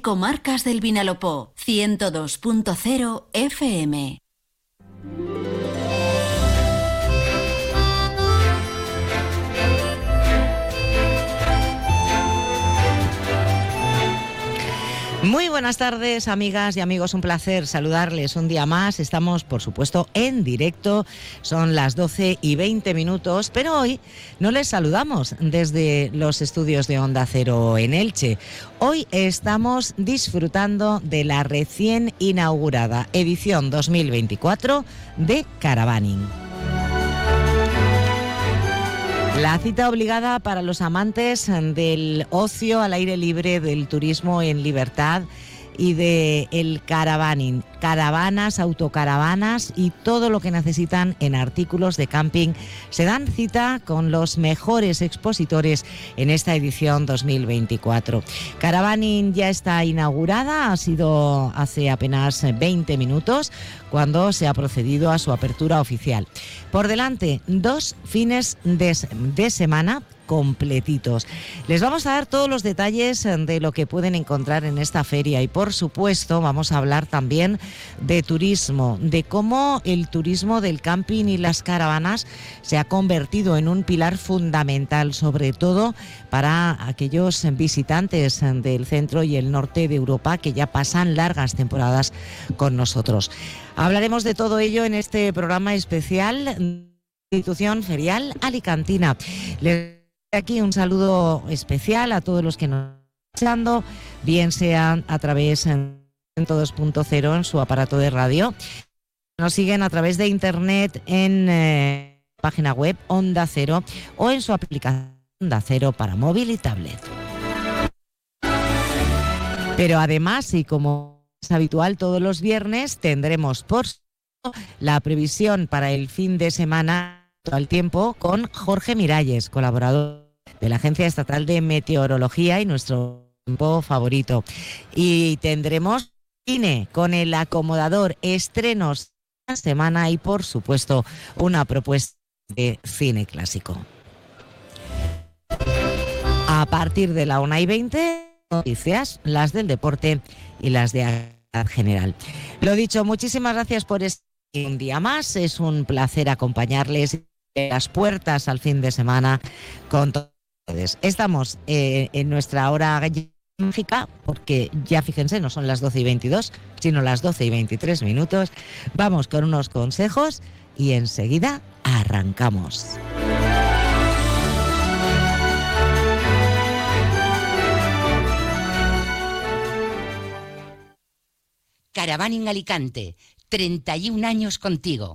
Comarcas del Vinalopó, 102.0 FM. Muy buenas tardes, amigas y amigos. Un placer saludarles un día más. Estamos, por supuesto, en directo. Son las 12 y 20 minutos, pero hoy no les saludamos desde los estudios de Onda Cero en Elche. Hoy estamos disfrutando de la recién inaugurada edición 2024 de Caravaning. La cita obligada para los amantes del ocio al aire libre, del turismo en libertad y de el caravaning, caravanas, autocaravanas y todo lo que necesitan en artículos de camping. Se dan cita con los mejores expositores en esta edición 2024. Caravaning ya está inaugurada, ha sido hace apenas 20 minutos cuando se ha procedido a su apertura oficial. Por delante, dos fines de, de semana completitos. Les vamos a dar todos los detalles eh, de lo que pueden encontrar en esta feria y por supuesto vamos a hablar también de turismo, de cómo el turismo del camping y las caravanas se ha convertido en un pilar fundamental, sobre todo para aquellos visitantes eh, del centro y el norte de Europa que ya pasan largas temporadas con nosotros. Hablaremos de todo ello en este programa especial institución ferial alicantina. Aquí un saludo especial a todos los que nos están escuchando, bien sean a través de 102.0 en su aparato de radio. Nos siguen a través de internet en eh, página web Onda Cero o en su aplicación Onda Cero para móvil y tablet. Pero además, y como es habitual todos los viernes, tendremos por la previsión para el fin de semana al tiempo con Jorge Miralles, colaborador de la Agencia Estatal de Meteorología y nuestro tiempo favorito. Y tendremos cine con el acomodador, estrenos esta semana y por supuesto una propuesta de cine clásico. A partir de la 1 y 20, noticias, las del deporte y las de general. Lo dicho, muchísimas gracias por este un día más. Es un placer acompañarles las puertas al fin de semana con todo Estamos eh, en nuestra hora mágica, porque ya fíjense, no son las 12 y 22, sino las 12 y 23 minutos. Vamos con unos consejos y enseguida arrancamos. Caravana en Alicante, 31 años contigo.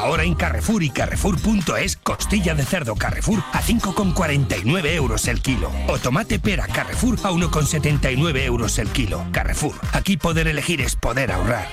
Ahora en Carrefour y Carrefour.es, costilla de cerdo Carrefour a 5,49 euros el kilo. O tomate pera Carrefour a 1,79 euros el kilo. Carrefour, aquí poder elegir es poder ahorrar.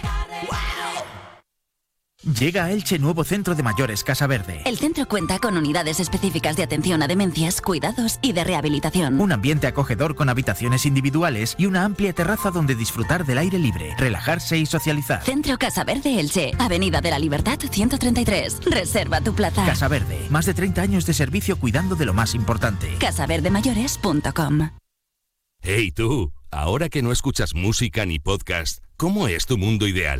Llega a Elche nuevo centro de mayores Casa Verde. El centro cuenta con unidades específicas de atención a demencias, cuidados y de rehabilitación. Un ambiente acogedor con habitaciones individuales y una amplia terraza donde disfrutar del aire libre, relajarse y socializar. Centro Casa Verde Elche, Avenida de la Libertad 133. Reserva tu plaza. Casa Verde, más de 30 años de servicio cuidando de lo más importante. casaverdemayores.com. Hey tú, ahora que no escuchas música ni podcast, ¿cómo es tu mundo ideal?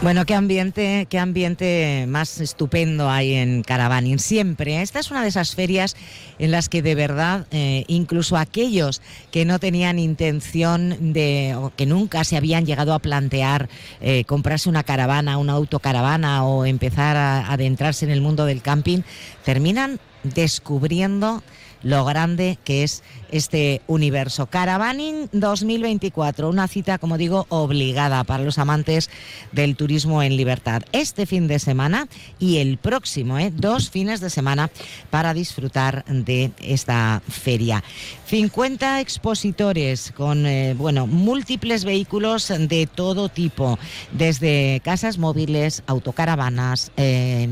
Bueno, qué ambiente, qué ambiente más estupendo hay en Caravaning. Siempre. Esta es una de esas ferias en las que de verdad, eh, incluso aquellos que no tenían intención de, o que nunca se habían llegado a plantear eh, comprarse una caravana, una autocaravana o empezar a adentrarse en el mundo del camping, terminan descubriendo lo grande que es este universo. Caravaning 2024, una cita, como digo, obligada para los amantes del turismo en libertad. Este fin de semana y el próximo, ¿eh? dos fines de semana para disfrutar de esta feria. 50 expositores con, eh, bueno, múltiples vehículos de todo tipo, desde casas móviles, autocaravanas, eh,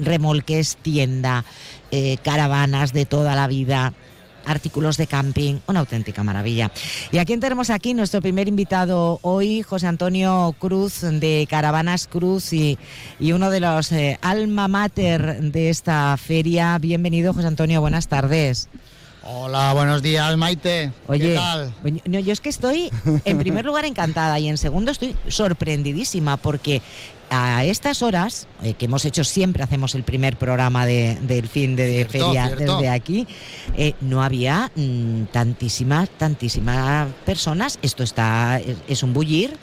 remolques, tienda, eh, caravanas de toda la vida, artículos de camping, una auténtica maravilla. Y a quién tenemos aquí nuestro primer invitado hoy, José Antonio Cruz de Caravanas Cruz y, y uno de los eh, alma mater de esta feria. Bienvenido, José Antonio, buenas tardes. Hola, buenos días, Maite. Oye, ¿Qué tal? no, yo es que estoy, en primer lugar, encantada y en segundo estoy sorprendidísima porque a estas horas, eh, que hemos hecho siempre, hacemos el primer programa de- del fin de, Cierto, feria cierto. desde aquí, eh, no había mm, tantísimas, tantísimas personas. Esto está, es, es un bullir.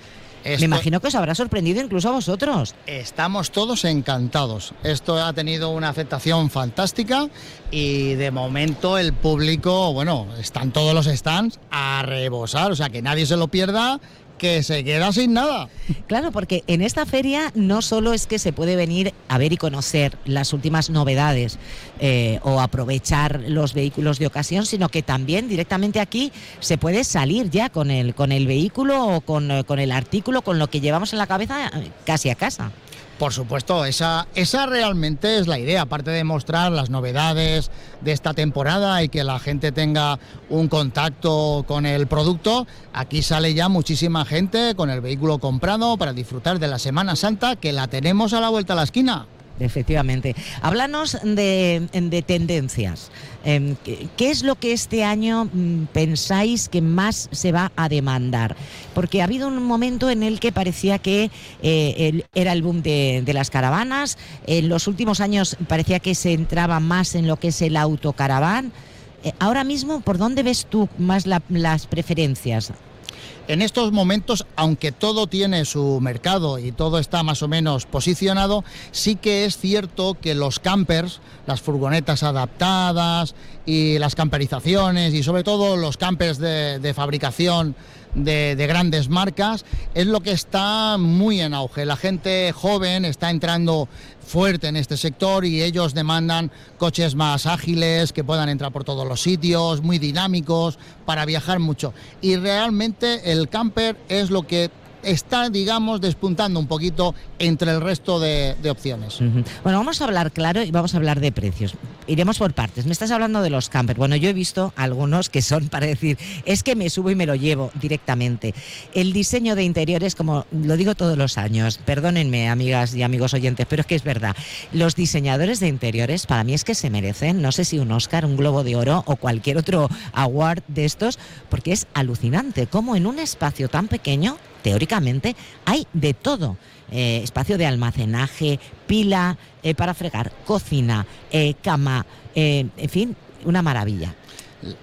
Esto- Me imagino que os habrá sorprendido incluso a vosotros. Estamos todos encantados. Esto ha tenido una aceptación fantástica y de momento el público, bueno, están todos los stands a rebosar, o sea que nadie se lo pierda, que se queda sin nada. Claro, porque en esta feria no solo es que se puede venir a ver y conocer las últimas novedades eh, o aprovechar los vehículos de ocasión, sino que también directamente aquí se puede salir ya con el, con el vehículo o con, eh, con el artículo, con lo que llevamos en la cabeza eh, casi a casa. Por supuesto, esa, esa realmente es la idea, aparte de mostrar las novedades de esta temporada y que la gente tenga un contacto con el producto, aquí sale ya muchísima gente con el vehículo comprado para disfrutar de la Semana Santa que la tenemos a la vuelta a la esquina. Efectivamente. Háblanos de, de tendencias. Em, ¿qué, es lo que este año mm, pensáis que más se va a demandar? Porque ha habido un momento en el que parecía que eh, era el boom de, de las caravanas. En los últimos años parecía que se entraba más en lo que es el autocaraván. Eh, ahora mismo, ¿por dónde ves tú más la- las preferencias? En estos momentos, aunque todo tiene su mercado y todo está más o menos posicionado, sí que es cierto que los campers, las furgonetas adaptadas y las camperizaciones y sobre todo los campers de, fabricación de grandes marcas es lo que está muy en auge. La gente joven está entrando fuerte en este sector y ellos demandan coches más ágiles, que puedan entrar por todos los sitios, muy dinámicos, para viajar mucho. Y realmente el camper es lo que está, digamos, despuntando un poquito entre el resto de, opciones. Bueno, vamos a hablar claro y vamos a hablar de precios. Iremos por partes. Me estás hablando de los campers. Bueno, yo he visto algunos que son para decir, es que me subo y me lo llevo directamente. El diseño de interiores, como lo digo todos los años, perdónenme, amigas y amigos oyentes, pero es que es verdad. Los diseñadores de interiores, para mí es que se merecen, no sé si un Oscar, un Globo de Oro o cualquier otro award de estos, porque es alucinante cómo en un espacio tan pequeño teóricamente hay de todo. Eh, espacio de almacenaje, pila eh, para fregar, cocina, eh, cama, en fin, una maravilla.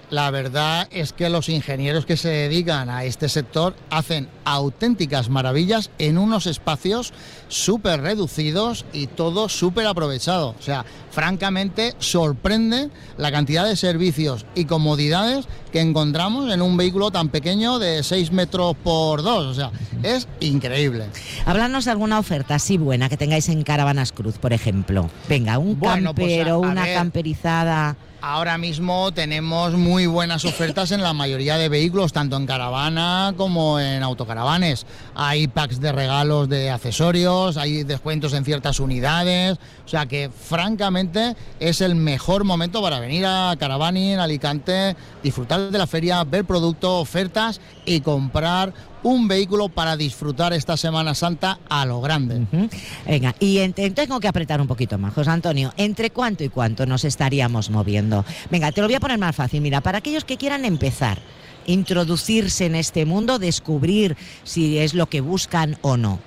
La verdad es que los ingenieros que se dedican a este sector hacen auténticas maravillas en unos espacios súper reducidos y todo súper aprovechado. O sea, francamente sorprende la cantidad de servicios y comodidades que encontramos en un vehículo tan pequeño de 6 metros por 2. O sea, es increíble. Háblanos de alguna oferta así buena que tengáis en Caravanas Cruz, por ejemplo. Venga, un Bueno, pues, camper a- o a una ver. camperizada. Ahora mismo tenemos muy buenas ofertas en la mayoría de vehículos, tanto en caravana como en autocaravanes. Hay packs de regalos de accesorios, hay descuentos en ciertas unidades, o sea que francamente es el mejor momento para venir a Caravani en Alicante, disfrutar de la feria, ver productos, ofertas y comprar un vehículo para disfrutar esta Semana Santa a lo grande. Venga, y entonces tengo que apretar un poquito más, José Antonio. ¿Entre cuánto y cuánto nos estaríamos moviendo? Venga, te lo voy a poner más fácil. Mira, para aquellos que quieran empezar, introducirse en este mundo, descubrir si es lo que buscan o no.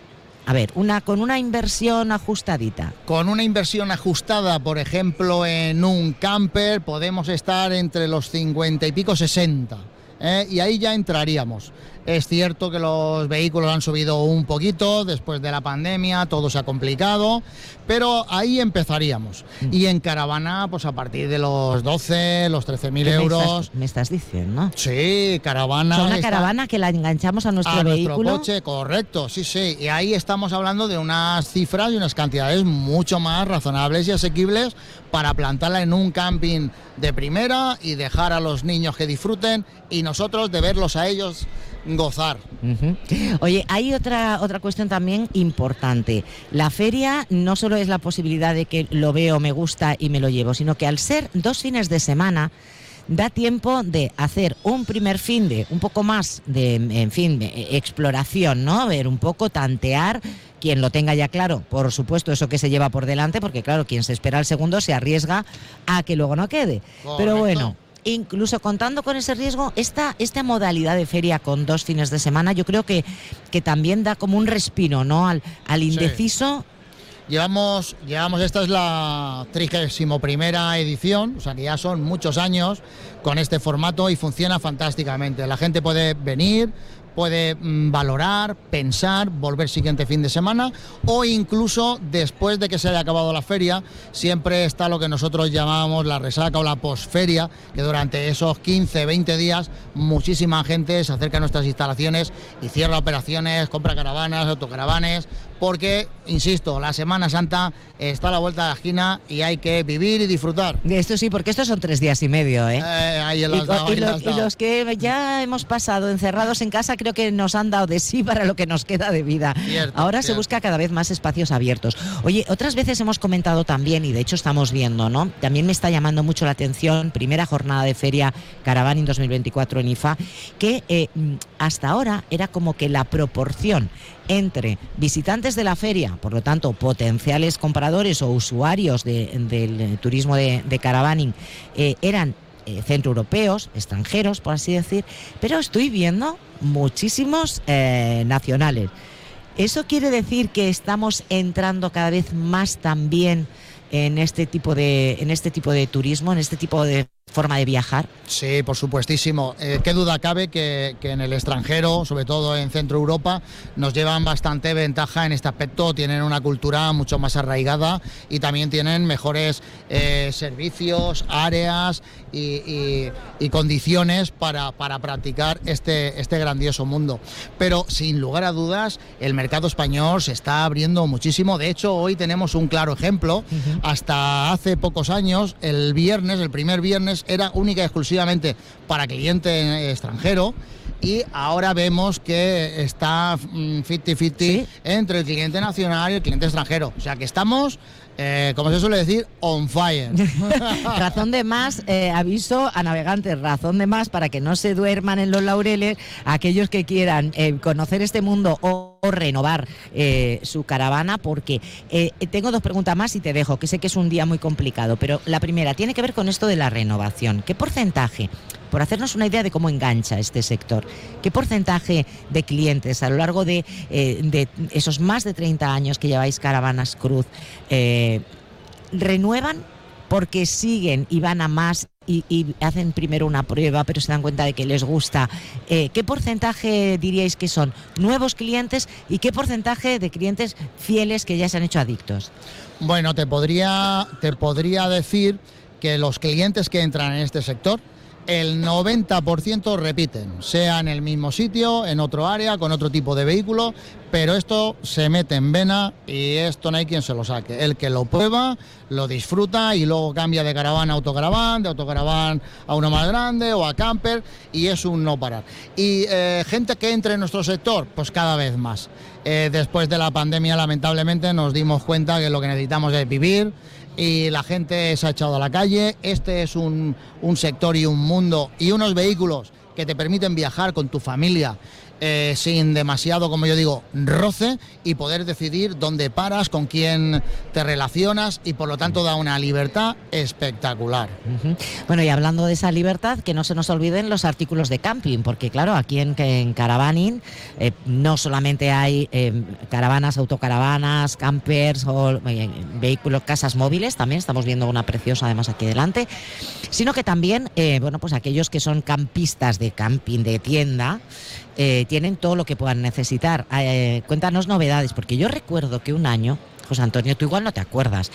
A ver, una, con una inversión ajustadita. Con una inversión ajustada, por ejemplo, en un camper, podemos estar entre los 50 y pico 60. ¿eh? Y ahí ya entraríamos. Es cierto que los vehículos han subido un poquito después de la pandemia, todo se ha complicado, pero ahí empezaríamos. Mm. Y en caravana, pues a partir de los 12, los 13.000 ¿Qué me euros. estás- Me estás diciendo. Sí, caravana. O sea, una está- caravana que la enganchamos a nuestro a vehículo. nuestro coche, correcto, sí, sí. Y ahí estamos hablando de unas cifras y unas cantidades mucho más razonables y asequibles para plantarla en un camping de primera y dejar a los niños que disfruten y nosotros de verlos a ellos gozar. Oye, hay otra, otra cuestión también importante. La feria no solo es la posibilidad de que lo veo, me gusta y me lo llevo, sino que al ser dos fines de semana, da tiempo de hacer un primer fin de un poco más de, en fin, de exploración, ¿no? Ver un poco, tantear. Quien lo tenga ya claro, por supuesto, eso que se lleva por delante, porque claro, quien se espera al segundo se arriesga a que luego no quede. Pero bueno, incluso contando con ese riesgo, esta, esta modalidad de feria con dos fines de semana, yo creo que, que también da como un respiro, ¿no? Al, al indeciso. Llevamos, llevamos, esta es la 31 primera edición, o sea que ya son muchos años con este formato y funciona fantásticamente. La gente puede venir, puede mm, valorar, pensar, volver siguiente fin de semana o incluso después de que se haya acabado la feria, siempre está lo que nosotros llamamos la resaca o la posferia, que durante esos 15, 20 días muchísima gente se acerca a nuestras instalaciones y cierra operaciones, compra caravanas, autocaravanes, porque, insisto, la Semana Santa está a la vuelta de la esquina y hay que vivir y disfrutar. Esto sí, porque estos son tres días y medio, ¿eh? Eh, ahí en Y, las los, las y dado. los que ya hemos pasado encerrados en casa creo que nos han dado de sí para lo que nos queda de vida. Cierto, Ahora se busca cada vez más espacios abiertos. Oye, otras veces hemos comentado también, y de hecho estamos viendo, ¿no? También me está llamando mucho la atención, primera jornada de feria Caravaning 2024 en IFA, que eh, hasta ahora era como que la proporción entre visitantes de la feria, por lo tanto potenciales compradores o usuarios de- del eh, turismo de, de caravaning, eh, eran eh, centroeuropeos, extranjeros, por así decir, pero estoy viendo muchísimos nacionales. ¿Eso quiere decir que estamos entrando cada vez más también en este tipo de, en este tipo de turismo, en este tipo de forma de viajar? Sí, por supuestísimo. Eh, qué duda cabe que, que en el extranjero, sobre todo en Centro Europa, nos llevan bastante ventaja en este aspecto. Tienen una cultura mucho más arraigada y también tienen mejores eh, servicios, áreas y, y- y condiciones para, para practicar este, este grandioso mundo. Pero sin lugar a dudas, el mercado español se está abriendo muchísimo. De hecho, hoy tenemos un claro ejemplo. Hasta hace pocos años, el viernes, el primer viernes, era única y exclusivamente para cliente extranjero. Y ahora vemos que está mm, 50-50 entre el cliente nacional y el cliente extranjero. O sea que estamos, eh, como se suele decir, on fire. razón de más, eh, aviso a navegantes, razón de más para que no se duerman en los laureles aquellos que quieran eh, conocer este mundo o renovar eh, su caravana, porque eh, tengo dos preguntas más y te dejo, que sé que es un día muy complicado, pero la primera tiene que ver con esto de la renovación. ¿Qué porcentaje? Por hacernos una idea de cómo engancha este sector, ¿qué porcentaje de clientes a lo largo de, eh, de esos más de 30 años que lleváis Caravanas Cruz renuevan porque siguen y van a más y, hacen primero una prueba, pero se dan cuenta de que les gusta. Eh, ¿Qué porcentaje diríais que son nuevos clientes y qué porcentaje de clientes fieles que ya se han hecho adictos? Bueno, te podría, te podría decir que los clientes que entran en este sector el 90% repiten, sea en el mismo sitio, en otro área, con otro tipo de vehículo, pero esto se mete en vena y esto no hay quien se lo saque. El que lo prueba, lo disfruta y luego cambia de caravana a autocaraván, de autocaraván a uno más grande o a camper y es un no parar. Y eh, gente que entre en nuestro sector, pues cada vez más. Eh, después de la pandemia, lamentablemente, nos dimos cuenta que lo que necesitamos es vivir y la gente se ha echado a la calle. Este es un, un sector y un mundo y unos vehículos que te permiten viajar con tu familia eh, sin demasiado, como yo digo, roce y poder decidir dónde paras, con quién te relacionas y por lo tanto da una libertad espectacular. Bueno, y hablando de esa libertad, que no se nos olviden los artículos de camping, porque claro, aquí en, en Caravaning eh, no solamente hay eh, caravanas, autocaravanas, campers o vehículos, casas móviles, también estamos viendo una preciosa además aquí delante, sino que también, bueno, pues aquellos que son campistas de camping, de tienda, eh, tienen todo lo que puedan necesitar. Eh, cuéntanos novedades, porque yo recuerdo que un año, José Antonio, tú igual no te acuerdas,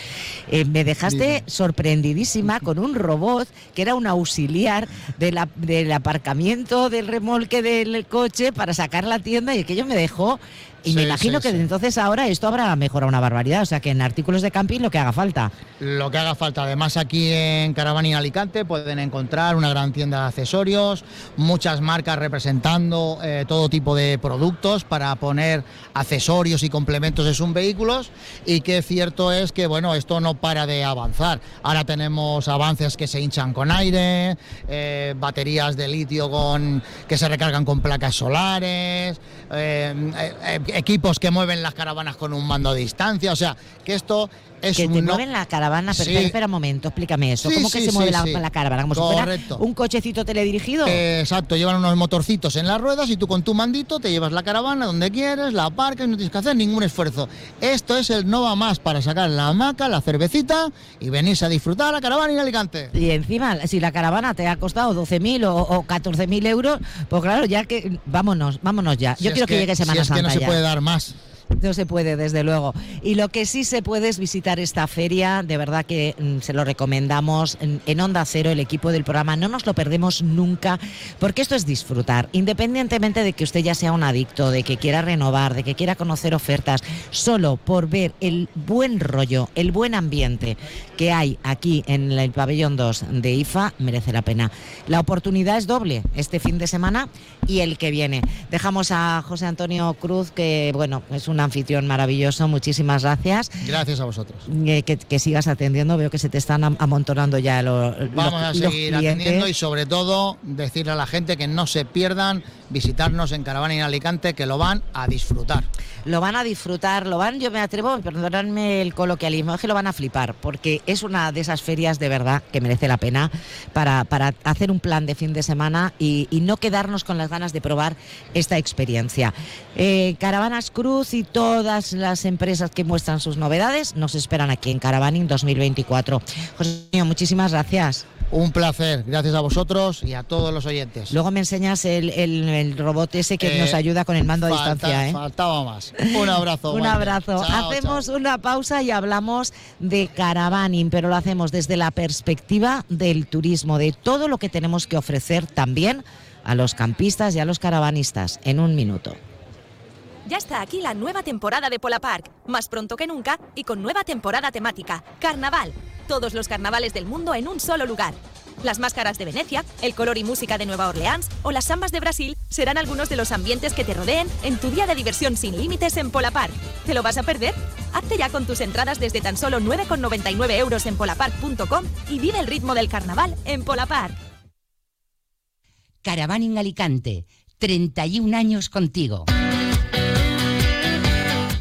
eh, me dejaste sorprendidísima con un robot que era un auxiliar del aparcamiento del remolque del coche para sacar la tienda y aquello me dejó y me imagino que entonces ahora esto habrá mejorado una barbaridad, o sea que en artículos de camping lo que haga falta. Lo que haga falta. Además aquí en Caravana y Alicante pueden encontrar una gran tienda de accesorios, muchas marcas representando eh, todo tipo de productos para poner accesorios y complementos de sus vehículos y que cierto es que bueno, esto no para de avanzar. Ahora tenemos avances que se hinchan con aire, eh, baterías de litio con, que se recargan con placas solares, eh, equipos que mueven las caravanas con un mando a distancia, o sea, que esto es que un te mueven la caravana, pero espera, un momento, explícame eso. ¿Cómo que se mueve la, caravana? Como si fuera un cochecito teledirigido. exacto, llevan unos motorcitos en las ruedas y tú con tu mandito te llevas la caravana donde quieres, la aparcas y no tienes que hacer ningún esfuerzo. Esto es el Nova Más para sacar la hamaca, la cervecita y venirse a disfrutar la caravana en Alicante. Y encima, si la caravana te ha costado 12.000 o, o 14.000 euros, pues claro, ya que vámonos, vámonos ya. Yo quiero que, llegue Semana si es que no se puede dar más. No se puede, desde luego. Y lo que sí se puede es visitar esta feria, de verdad que mm, se lo recomendamos en, Onda Cero, el equipo del programa, no nos lo perdemos nunca, porque esto es disfrutar, independientemente de que usted ya sea un adicto, de que quiera renovar, de que quiera conocer ofertas, solo por ver el buen rollo, el buen ambiente que hay aquí en el pabellón 2 de IFA, merece la pena. La oportunidad es doble, este fin de semana y el que viene. Dejamos a José Antonio Cruz, que bueno, es un anfitrión maravilloso. Muchísimas gracias. Gracias a vosotros. Eh, que, sigas atendiendo. Veo que se te están amontonando ya los. Vamos a seguir atendiendo y sobre todo decirle a la gente que no se pierdan visitarnos en Caravana en Alicante, que lo van a disfrutar. Lo van a disfrutar, lo van, yo me atrevo, perdonadme el coloquialismo, es que lo van a flipar, porque es una de esas ferias de verdad que merece la pena para, para hacer un plan de fin de semana y, no quedarnos con las ganas de probar esta experiencia. Eh, Caravanas Cruz y todas las empresas que muestran sus novedades nos esperan aquí en Caravaning 2024. José, muchísimas gracias. Un placer, gracias a vosotros y a todos los oyentes. Luego me enseñas el, robot ese que nos eh, ayuda con el mando a distancia. ¿eh? Faltaba más. Un abrazo. Un abrazo. hacemos una pausa y hablamos de caravaning, pero lo hacemos desde la perspectiva del turismo, de todo lo que tenemos que ofrecer también a los campistas y a los caravanistas. En un minuto. Ya está aquí la nueva temporada de Pola Park, más pronto que nunca y con nueva temporada temática, Carnaval. Todos los carnavales del mundo en un solo lugar. Las máscaras de Venecia, el color y música de Nueva Orleans o las sambas de Brasil serán algunos de los ambientes que te rodeen en tu día de diversión sin límites en Pola Park. ¿Te lo vas a perder? Hazte ya con tus entradas desde tan solo 9,99 euros en polapark.com y vive el ritmo del carnaval en Pola Park. Caravana Alicante, 31 años contigo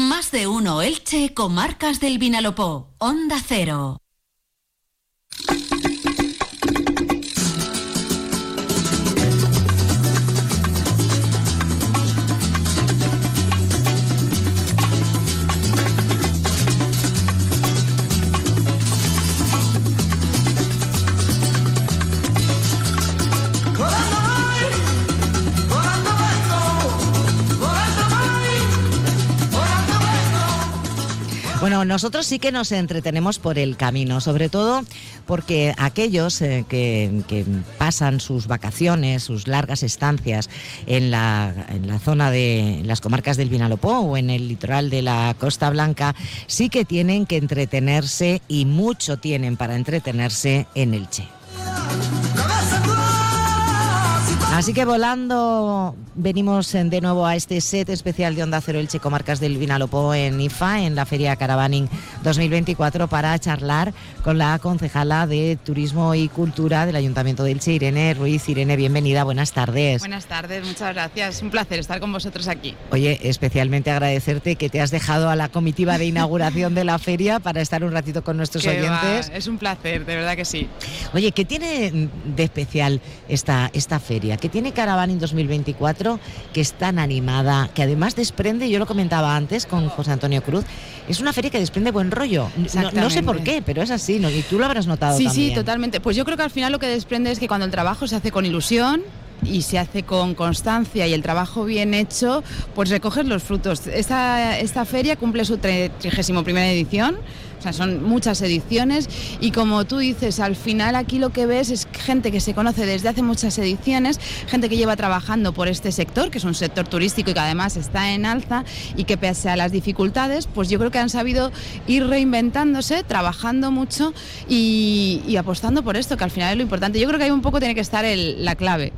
Más de uno Elche, comarcas del Vinalopó. Onda Cero. Nosotros sí que nos entretenemos por el camino, sobre todo porque aquellos eh, que, que pasan sus vacaciones, sus largas estancias en la, en la zona de las comarcas del Vinalopó o en el litoral de la Costa Blanca, sí que tienen que entretenerse y mucho tienen para entretenerse en el Che. Así que volando venimos eh, de nuevo a este set especial de Onda Cero Elche Comarcas del Vinalopó en IFA, en la Feria Caravaning 2024, para charlar con la concejala de Turismo y Cultura del Ayuntamiento de Elche, Irene Ruiz. Irene, bienvenida, buenas tardes. Buenas tardes, muchas gracias. Un placer estar con vosotros aquí. Oye, especialmente agradecerte que te has dejado a la comitiva de inauguración de la feria para estar un ratito con nuestros Qué oyentes. va, Es un placer, de verdad que sí. Oye, ¿qué tiene de especial esta, esta feria? ¿Qué tiene Caravaning 2024 que es tan animada, que además desprende, yo lo comentaba antes con José Antonio Cruz, es una feria que desprende buen rollo. No- No, sé por qué, pero es así, ¿no? y tú lo habrás notado Sí, también. sí, totalmente. Pues yo creo que al final lo que desprende es que cuando el trabajo se hace con ilusión y se hace con constancia y el trabajo bien hecho, pues recoges los frutos. Esta, esta feria cumple su 31 primera edición. O sea, son muchas ediciones y como tú dices, al final aquí lo que ves es gente que se conoce desde hace muchas ediciones, gente que lleva trabajando por este sector, que es un sector turístico y que además está en alza y que pese a las dificultades, pues yo creo que han sabido ir reinventándose, trabajando mucho y, apostando por esto, que al final es lo importante. Yo creo que ahí un poco tiene que estar la clave.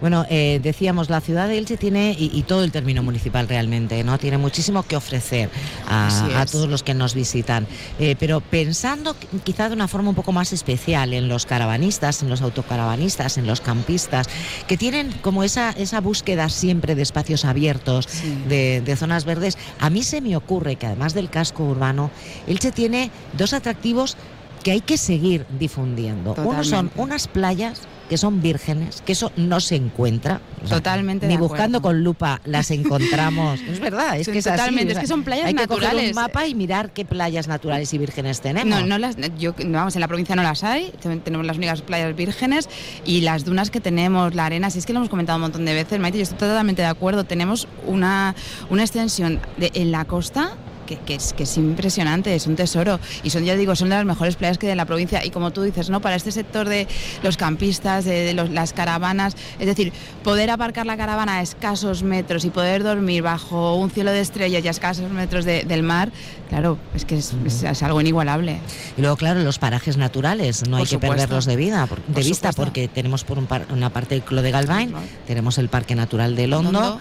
Bueno, eh, decíamos, la ciudad de Elche tiene, y, y todo el término municipal realmente, ¿no? Tiene muchísimo que ofrecer a, todos los que nos visitan. Eh, pero pensando qu- quizá de una forma un poco más especial en los caravanistas, en los autocaravanistas, en los campistas, que tienen como esa, esa búsqueda siempre de espacios abiertos, de, de zonas verdes, a mí se me ocurre que además del casco urbano, Elche tiene dos atractivos que hay que seguir difundiendo. Uno son unas playas que son vírgenes, que eso no se encuentra. O sea, Totalmente Ni de buscando acuerdo. con lupa las encontramos. es verdad, es Sí, que es así, totalmente, sea, es que son playas hay que coger naturales. un mapa y mirar qué playas naturales y vírgenes tenemos. No, no las, yo, vamos, en la provincia no las hay, ten- tenemos las únicas playas vírgenes y las dunas que tenemos, la arena, si es que lo hemos comentado un montón de veces, Maite, yo estoy totalmente de acuerdo, tenemos una, una extensión de, en la costa que, que es, que es impresionante, es un tesoro y son, ya digo, son de las mejores playas que hay en la provincia y como tú dices, ¿no? Para este sector de los campistas, de, de los- las caravanas, es decir, poder aparcar la caravana a escasos metros y poder dormir bajo un cielo de estrellas y a escasos metros de- del mar, claro, es que es- es- es algo inigualable. Y luego, claro, los parajes naturales, no Por hay que perderlos de, vida, por- de Por vista, supuesto. porque tenemos por un par- una parte el Clo de Galvain, tenemos el Parque Natural de Londo. Londo.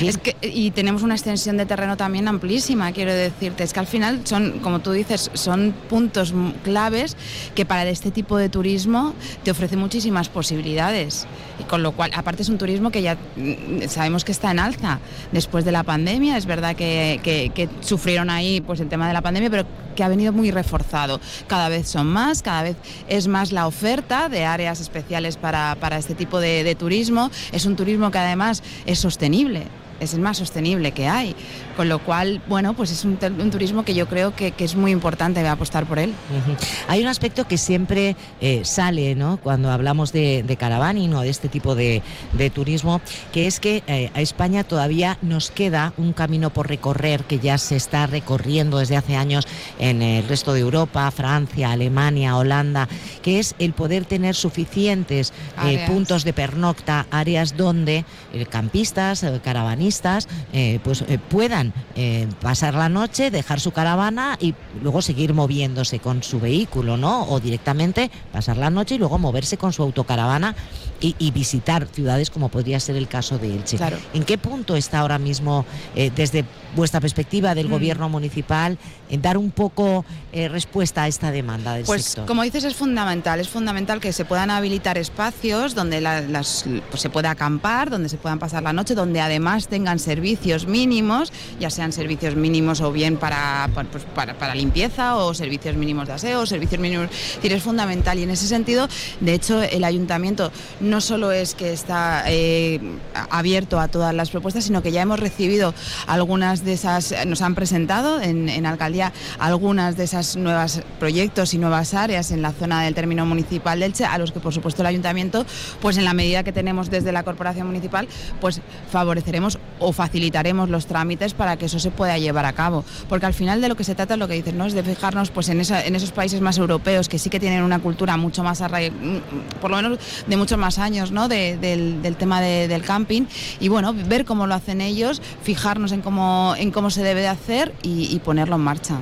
Es que, y tenemos una extensión de terreno también amplísima, quiero decirte. Es que al final son, como tú dices, son puntos claves que para este tipo de turismo te ofrece muchísimas posibilidades. Y con lo cual, aparte es un turismo que ya mm, sabemos que está en alza después de la pandemia. Es verdad que, que- que sufrieron ahí pues el tema de la pandemia, pero que ha venido muy reforzado. Cada vez son más, cada vez es más la oferta de áreas especiales para, para este tipo de, de turismo. Es un turismo que además es sostenible. Es el más sostenible que hay. Con lo cual, bueno, pues es un, turismo que yo creo que, que es muy importante apostar por él. Hay un aspecto que siempre eh, sale ¿no? cuando hablamos de, de caravaning o de este tipo de, de turismo, que es que eh, a España todavía nos queda un camino por recorrer que ya se está recorriendo desde hace años en el resto de Europa, Francia, Alemania, Holanda, que es el poder tener suficientes eh, puntos de pernocta, áreas donde campistas, caravanistas, pues eh, eh, pasar la noche, dejar su caravana y luego seguir moviéndose con su vehículo, ¿no? O directamente pasar la noche y luego moverse con su autocaravana y, y visitar ciudades como podría ser el caso de Elche. Claro. ¿En qué punto está ahora mismo, eh, desde vuestra perspectiva del Mm. gobierno municipal, en dar un poco eh, respuesta a esta demanda del Pues sector? como dices es fundamental, es fundamental que se puedan habilitar espacios donde la- las, pues, se pueda acampar, donde se puedan pasar la noche, donde además tengan servicios mínimos, ya sean servicios mínimos o bien pues, para, para limpieza o servicios mínimos de aseo, servicios mínimos, es es fundamental. Y en ese sentido, de hecho, el ayuntamiento no solo es que está eh, abierto a todas las propuestas, sino que ya hemos recibido algunas de esas, nos han presentado en, alcaldía algunas de esas nuevas proyectos y nuevas áreas en la zona del término municipal de Elche, a los que por supuesto el ayuntamiento, pues en la medida que tenemos desde la corporación municipal, pues favoreceremos o facilitaremos los trámites que eso se pueda llevar a cabo. Porque al final de lo que se trata, lo que dices, ¿no? es de fijarnos pues, en, esa, en esos países más europeos que sí que tienen una cultura mucho más arraigada, por lo menos de muchos más años, ¿no? del, tema del camping. Y bueno, ver cómo lo hacen ellos, fijarnos en cómo, en cómo se debe de hacer y, ponerlo en marcha.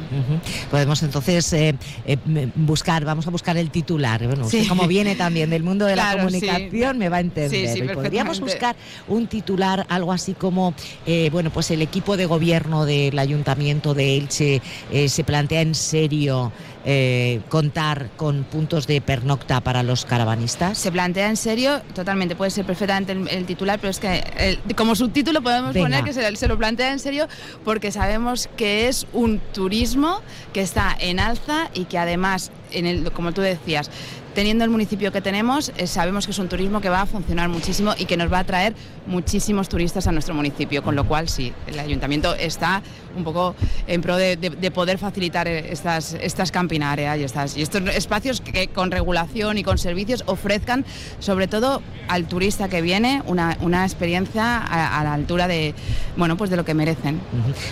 Podemos entonces eh, eh, buscar, vamos a buscar el titular. Bueno, como viene también del mundo de la comunicación, me va a entender. podríamos buscar un titular, algo así como eh, bueno, pues el equipo de gobierno del Ayuntamiento de Elche eh, se plantea en serio eh, contar con puntos de pernocta para los caravanistas? Se plantea en serio, totalmente, puede ser perfectamente el, titular, pero es que como subtítulo podemos poner que se, lo plantea en serio porque sabemos que es un turismo que está en alza y que además, como tú decías, teniendo el municipio que tenemos, eh, sabemos que es un turismo que va a funcionar muchísimo y que nos va a traer muchísimos turistas a nuestro municipio, con lo cual sí, el ayuntamiento está un poco en pro de, poder facilitar eh, estas, estas campinarias y, estas, y estos espacios que con regulación y con servicios ofrezcan sobre todo al turista que viene una, experiencia a, la altura de, bueno, pues de lo que merecen.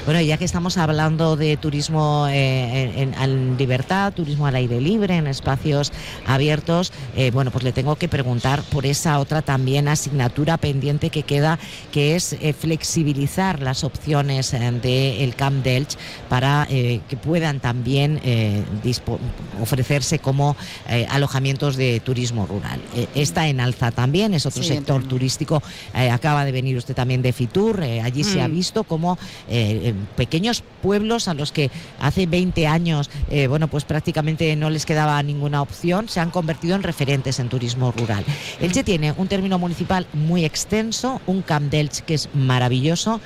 Bueno, ya que estamos hablando de turismo eh, en, libertad, turismo al aire libre, en espacios abiertos, eh, bueno, pues le tengo que preguntar por esa otra también asignatura pendiente que queda, que es flexibilizar las opciones de Camp Delch para eh, que puedan también eh, ofrecerse como eh, alojamientos de turismo rural. está en alza también, es otro sector turístico. acaba de venir usted también de Fitur, allí se ha mm. visto como pequeños pueblos a los que hace 20 años, bueno, pues prácticamente no les quedaba ninguna opción, se han convertido en referentes en turismo rural. Elche tiene un término municipal muy extenso, un Camp Delch que es maravilloso,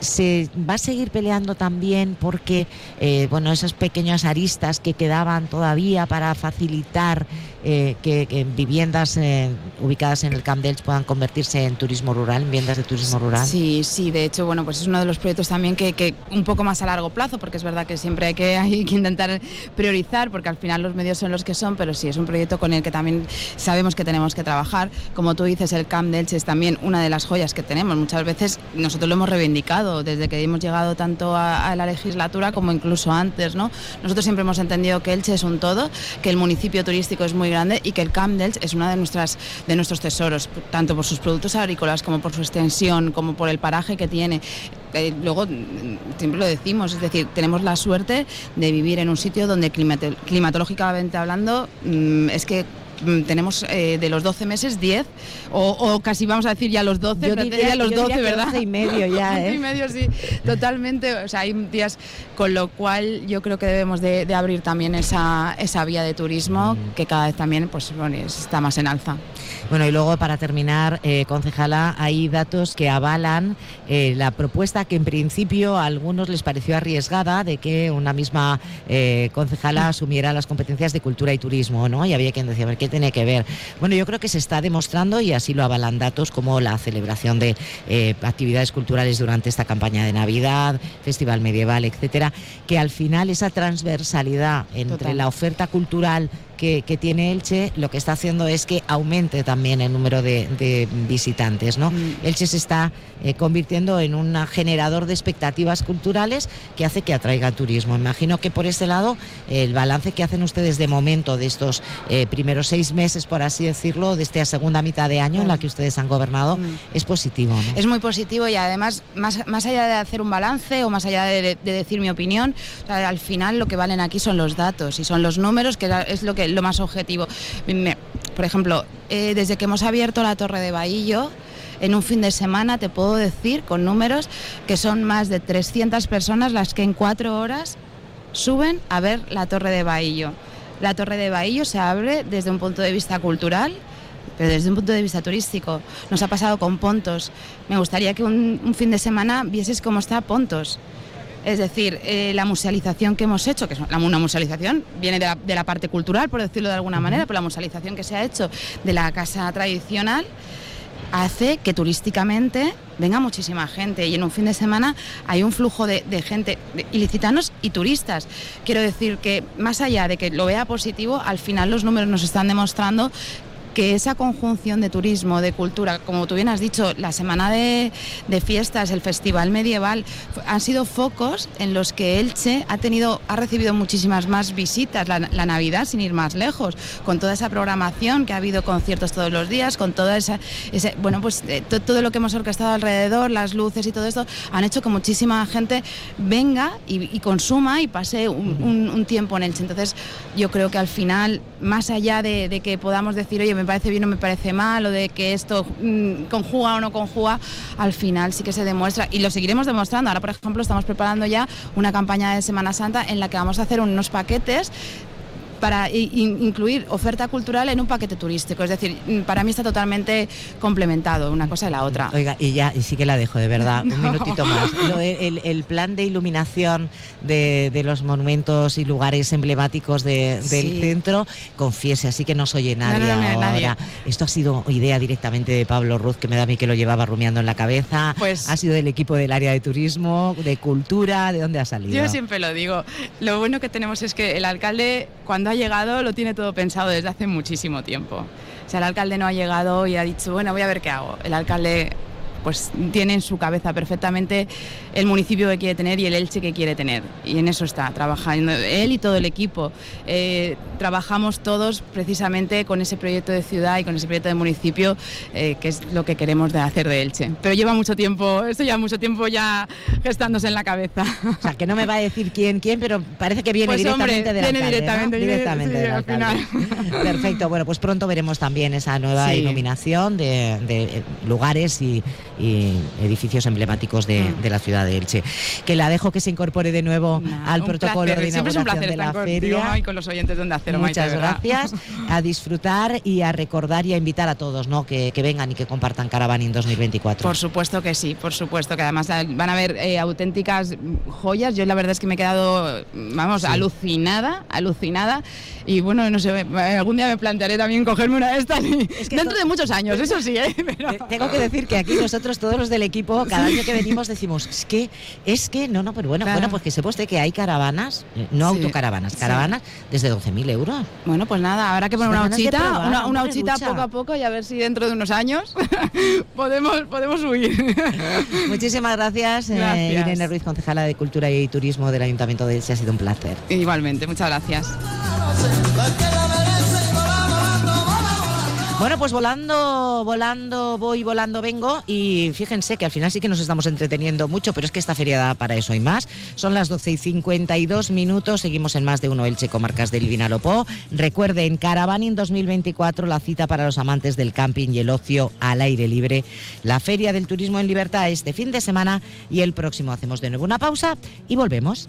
se va a seguir peleando también porque eh, bueno esas pequeñas aristas que quedaban todavía para facilitar eh, que, viviendas eh, ubicadas en el Camp Delch puedan convertirse en turismo rural, en viviendas de turismo rural. Sí, sí, de hecho, bueno, pues es uno de los proyectos también que, un poco más a largo plazo, porque es verdad que siempre hay que, hay que intentar priorizar, porque al final los medios son los que son, pero sí, es un proyecto con el que también sabemos que tenemos que trabajar. Como tú dices, el Camp Delch es también una de las joyas que tenemos. Muchas veces nosotros lo hemos reivindicado desde que hemos llegado tanto a, a la legislatura como incluso antes, ¿no? Nosotros siempre hemos entendido que Elche es un todo, que el municipio turístico es muy y que el Camp Delch es uno de, de nuestros tesoros, tanto por sus productos agrícolas como por su extensión, como por el paraje que tiene. Eh, luego, siempre lo decimos, es decir, tenemos la suerte de vivir en un sitio donde climatológicamente hablando mm, es que Mm, tenemos eh, de los 12 meses 10 o, casi vamos a decir ya los 12, yo diría, los 12, ¿verdad? y medio ya, ¿eh? y medio, sí, totalmente. O sea, hay días con lo cual yo creo que debemos de, abrir también esa, esa, vía de turismo mm. que cada vez también pues, bueno, está más en alza. Bueno, y luego para terminar, eh, concejala, hay datos que avalan eh, la propuesta que en principio a algunos les pareció arriesgada de que una misma concejala asumiera las competencias de cultura y turismo, ¿no? Y había quien decía, a ver, ¿qué tiene que ver? Bueno, yo creo que se está demostrando y así lo avalan datos como la celebración de eh, actividades culturales durante esta campaña de Navidad, Festival Medieval, etcétera, que al final esa transversalidad entre la oferta cultural que, tiene Elche lo que está haciendo es que aumente también el número de, visitantes. ¿no? Mm. Elche se está eh, convirtiendo en un generador de expectativas culturales que hace que atraiga turismo. Imagino que por este lado el balance que hacen ustedes de momento de estos eh, primeros seis meses, por así decirlo, de esta segunda mitad de año en la mm. que ustedes han gobernado, mm. es positivo. Es muy positivo y además, más, más allá de hacer un balance o más allá de, decir mi opinión, al final lo que valen aquí son los datos y son los números, que es lo que lo más objetivo. por ejemplo, eh, desde que hemos abierto la Torre de Bahillo, en un fin de semana te puedo decir con números que son más de 300 personas las que en cuatro horas suben a ver la Torre de Bahillo. La Torre de Bahillo se abre desde un punto de vista cultural, pero desde un punto de vista turístico. Nos ha pasado con Pontos. Me gustaría que un, un fin de semana vieses cómo está Pontos. Es decir, eh, la musealización que hemos hecho, que es una musealización, viene de la, parte cultural, por decirlo de alguna manera, pero la musealización que se ha hecho de la casa tradicional hace que turísticamente venga muchísima gente y en un fin de semana hay un flujo de, gente, ilicitanos y turistas. Quiero decir que más allá de que lo vea positivo, al final los números nos están demostrando que esa conjunción de turismo, de cultura, como tú bien has dicho, la semana de, de fiestas, el festival medieval, han sido focos en los que Elche ha tenido, ha recibido muchísimas más visitas, la, la Navidad sin ir más lejos, con toda esa programación que ha habido conciertos todos los días, con toda esa, ese, bueno, pues eh, to- todo lo que hemos orquestado alrededor, las luces y todo esto, han hecho que muchísima gente venga y, y consuma y pase un, un- un tiempo en Elche. Entonces, yo creo que al final, más allá de, de que podamos decir, oye, me parece bien o me parece mal, o de que esto mm, conjuga o no conjuga, al final sí que se demuestra y lo seguiremos demostrando. Ahora, por ejemplo, estamos preparando ya una campaña de Semana Santa en la que vamos a hacer unos paquetes para in- incluir oferta cultural en un paquete turístico. Es decir, mm, para mí está totalmente complementado una cosa y la otra. Oiga, y ya, y sí que la dejo, de verdad, un minutito más. Lo el, el plan de iluminación de, de los monumentos y lugares emblemáticos de- del Sí. centro, confiese, así que no soy nadie no, no, ahora. nadie. Esto ha sido idea directamente de Pablo Ruz, que me da a mí que lo llevaba rumiando en la cabeza. Pues- ha sido del equipo del área de turismo, de cultura, ¿de dónde ha salido? Yo siempre lo digo. Lo bueno que tenemos es que el alcalde, cuando ha llegado, lo tiene todo pensado desde hace muchísimo tiempo. O sea, el alcalde no ha llegado y ha dicho, bueno, voy a ver qué hago. El alcalde pues tiene en su cabeza perfectamente el municipio que quiere tener y el Elche que quiere tener. Y en eso está trabajando él y todo el equipo. Eh, trabajamos todos precisamente con ese proyecto de ciudad y con ese proyecto de municipio, eh, que es lo que queremos de hacer de Elche. Pero lleva mucho tiempo, esto lleva mucho tiempo ya gestándose en la cabeza. O sea, que no me va a decir quién, quién, pero parece que viene Pues, hombre, directamente del viene alcalde, ¿no? directamente, viene- Directamente sí, del al. Perfecto, bueno, pues pronto veremos también esa nueva Sí. iluminación de, de, lugares y, y edificios emblemáticos de, Mm. de la ciudad de Elche. Que la dejo que se incorpore de nuevo al Un protocolo placer, de siempre es un inauguración placer de la estar feria. y con los oyentes de Onda Cero, Maite, Muchas verdad. gracias. A disfrutar y a recordar y a invitar a todos, ¿no? Que, que vengan y que compartan Caravaning 2024. Por supuesto que sí, por supuesto que además van a ver eh, auténticas joyas. Yo la verdad es que me he quedado, vamos, Sí. alucinada, alucinada. Y bueno, no sé, algún día me plantearé también cogerme una de estas y- dentro de muchos años, eso sí, ¿eh? Pero- Tengo que decir que aquí nosotros, todos los del equipo, cada año que venimos decimos, es que, es que, no, no, pero bueno, Claro. bueno, pues que sepa usted que hay caravanas, eh, no Sí, autocaravanas, sí. caravanas desde 12.000 euros. Bueno, pues nada, habrá que poner una huchita, probar, una, una huchita poco a poco y a ver si dentro de unos años podemos, podemos huir. Muchísimas gracias, eh, Gracias. Irene Ruiz, concejala de Cultura y Turismo del Ayuntamiento de Elche, ha sido un placer. Igualmente, muchas gracias. Bueno, pues volando, volando, voy, volando, vengo y fíjense que al final sí que nos estamos entreteniendo mucho, pero es que esta feria da para eso y más. Son las 12 y 52 minutos, seguimos en más de uno Elche, comarcas del Vinalopó. Recuerden, Caravaning 2024, la cita para los amantes del camping y el ocio al aire libre. La Feria del Turismo en Libertad este fin de semana y el próximo hacemos de nuevo una pausa y volvemos.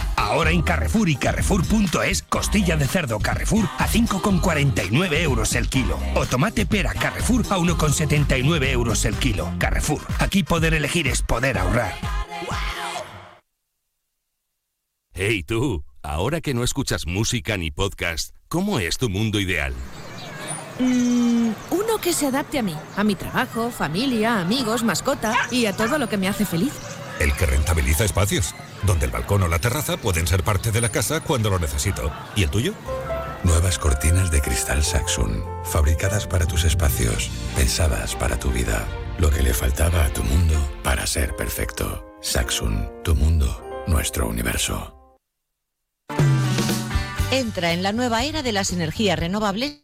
Ahora en Carrefour y Carrefour.es, costilla de cerdo Carrefour a 5,49 euros el kilo. O tomate pera Carrefour a 1,79 euros el kilo. Carrefour, aquí poder elegir es poder ahorrar. Hey tú, ahora que no escuchas música ni podcast, ¿cómo es tu mundo ideal? Mm, uno que se adapte a mí, a mi trabajo, familia, amigos, mascota y a todo lo que me hace feliz. El que rentabiliza espacios, donde el balcón o la terraza pueden ser parte de la casa cuando lo necesito. ¿Y el tuyo? Nuevas cortinas de cristal Saxon, fabricadas para tus espacios, pensadas para tu vida. Lo que le faltaba a tu mundo para ser perfecto. Saxon, tu mundo, nuestro universo. Entra en la nueva era de las energías renovables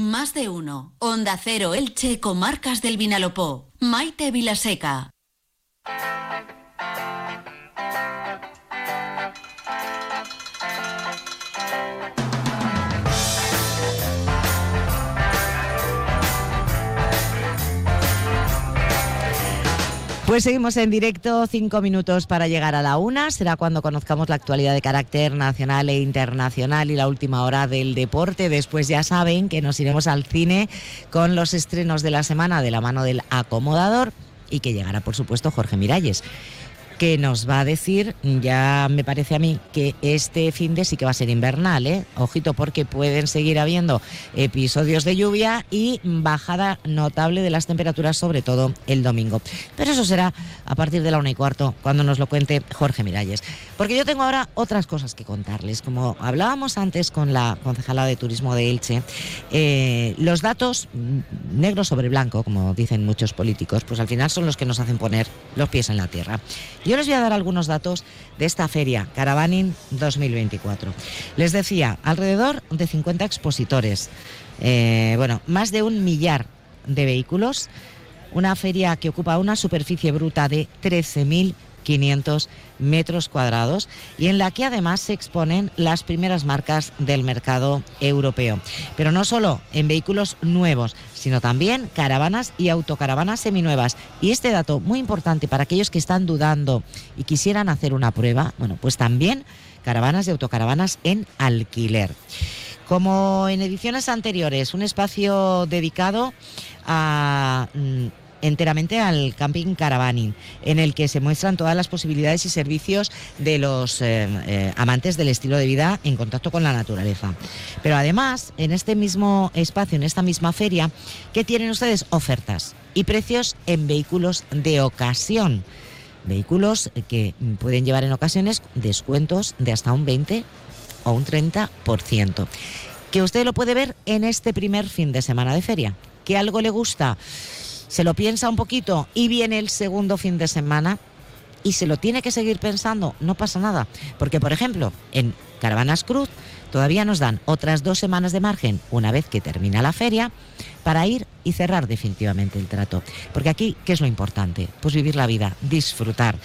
Más de uno. Onda Cero Elche, Comarcas del Vinalopó. Maite Vilaseca. Pues seguimos en directo, cinco minutos para llegar a la una. Será cuando conozcamos la actualidad de carácter nacional e internacional y la última hora del deporte. Después ya saben que nos iremos al cine con los estrenos de la semana de la mano del acomodador y que llegará, por supuesto, Jorge Miralles que nos va a decir, ya me parece a mí, que este fin de sí que va a ser invernal, ¿eh? Ojito, porque pueden seguir habiendo episodios de lluvia y bajada notable de las temperaturas, sobre todo el domingo. Pero eso será a partir de la una y cuarto, cuando nos lo cuente Jorge Miralles. Porque yo tengo ahora otras cosas que contarles. Como hablábamos antes con la concejala de turismo de Elche, eh, los datos negro sobre blanco, como dicen muchos políticos, pues al final son los que nos hacen poner los pies en la tierra. Yo les voy a dar algunos datos de esta feria, Caravaning 2024. Les decía, alrededor de 50 expositores, eh, bueno, más de un millar de vehículos, una feria que ocupa una superficie bruta de 13.500 metros cuadrados y en la que además se exponen las primeras marcas del mercado europeo. Pero no solo en vehículos nuevos, sino también caravanas y autocaravanas seminuevas. Y este dato muy importante para aquellos que están dudando y quisieran hacer una prueba, bueno, pues también caravanas y autocaravanas en alquiler. Como en ediciones anteriores, un espacio dedicado a mm, enteramente al camping caravaning, en el que se muestran todas las posibilidades y servicios de los eh, eh, amantes del estilo de vida en contacto con la naturaleza. Pero además, en este mismo espacio, en esta misma feria, ¿qué tienen ustedes? Ofertas y precios en vehículos de ocasión. Vehículos que pueden llevar en ocasiones descuentos de hasta un 20 o un 30%. Que usted lo puede ver en este primer fin de semana de feria. ¿Que algo le gusta? Se lo piensa un poquito y viene el segundo fin de semana y se lo tiene que seguir pensando, no pasa nada. Porque, por ejemplo, en Caravanas Cruz todavía nos dan otras dos semanas de margen una vez que termina la feria para ir y cerrar definitivamente el trato. Porque aquí, ¿qué es lo importante? Pues vivir la vida, disfrutar.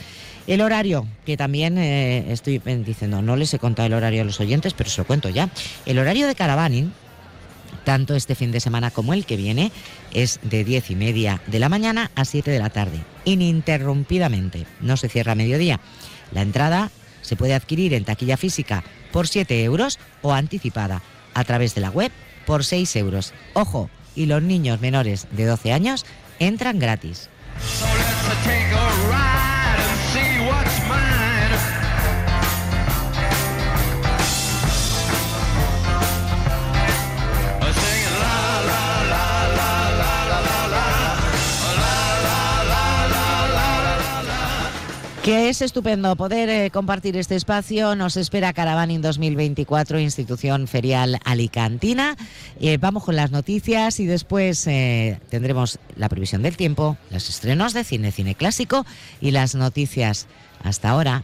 El horario, que también eh, estoy diciendo, no les he contado el horario a los oyentes, pero se lo cuento ya. El horario de Caravaning tanto este fin de semana como el que viene, es de 10 y media de la mañana a 7 de la tarde, ininterrumpidamente, no se cierra a mediodía. La entrada se puede adquirir en taquilla física por 7 euros o anticipada a través de la web por 6 euros. Ojo, y los niños menores de 12 años entran gratis. Que es estupendo poder eh, compartir este espacio. Nos espera Caravaning 2024, institución ferial alicantina. Eh, vamos con las noticias y después eh, tendremos la previsión del tiempo, los estrenos de cine, cine clásico y las noticias. Hasta ahora.